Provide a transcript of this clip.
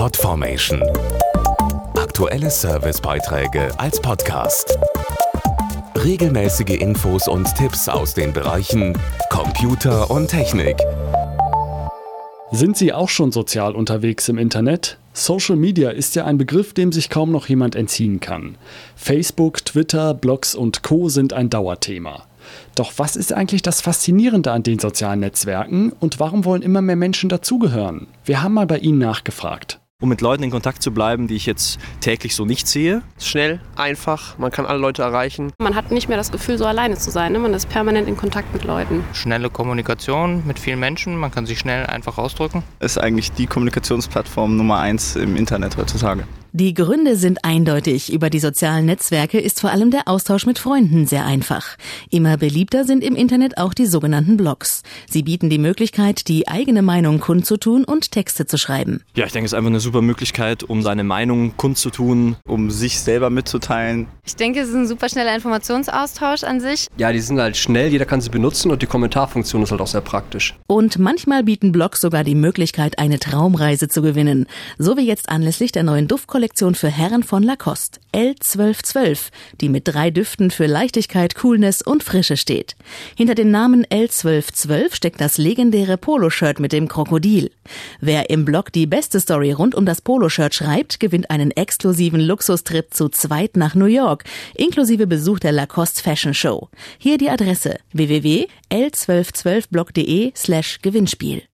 Podformation. Aktuelle Servicebeiträge als Podcast. Regelmäßige Infos und Tipps aus den Bereichen Computer und Technik. Sind Sie auch schon sozial unterwegs im Internet? Social Media ist ja ein Begriff, dem sich kaum noch jemand entziehen kann. Facebook, Twitter, Blogs und Co sind ein Dauerthema. Doch was ist eigentlich das Faszinierende an den sozialen Netzwerken und warum wollen immer mehr Menschen dazugehören? Wir haben mal bei Ihnen nachgefragt um mit Leuten in Kontakt zu bleiben, die ich jetzt täglich so nicht sehe. Schnell, einfach, man kann alle Leute erreichen. Man hat nicht mehr das Gefühl, so alleine zu sein. Ne? Man ist permanent in Kontakt mit Leuten. Schnelle Kommunikation mit vielen Menschen, man kann sich schnell einfach ausdrücken. Ist eigentlich die Kommunikationsplattform Nummer eins im Internet heutzutage. Die Gründe sind eindeutig. Über die sozialen Netzwerke ist vor allem der Austausch mit Freunden sehr einfach. Immer beliebter sind im Internet auch die sogenannten Blogs. Sie bieten die Möglichkeit, die eigene Meinung kundzutun und Texte zu schreiben. Ja, ich denke, es ist einfach eine super Möglichkeit, um seine Meinung kundzutun, um sich selber mitzuteilen. Ich denke, es ist ein super schneller Informationsaustausch an sich. Ja, die sind halt schnell, jeder kann sie benutzen und die Kommentarfunktion ist halt auch sehr praktisch. Und manchmal bieten Blogs sogar die Möglichkeit, eine Traumreise zu gewinnen. So wie jetzt anlässlich der neuen Duftkollektion Kollektion für Herren von Lacoste, L1212, die mit drei Düften für Leichtigkeit, Coolness und Frische steht. Hinter dem Namen L1212 steckt das legendäre Poloshirt mit dem Krokodil. Wer im Blog die beste Story rund um das Poloshirt schreibt, gewinnt einen exklusiven Luxustrip zu zweit nach New York, inklusive Besuch der Lacoste Fashion Show. Hier die Adresse www.l1212blog.de slash Gewinnspiel.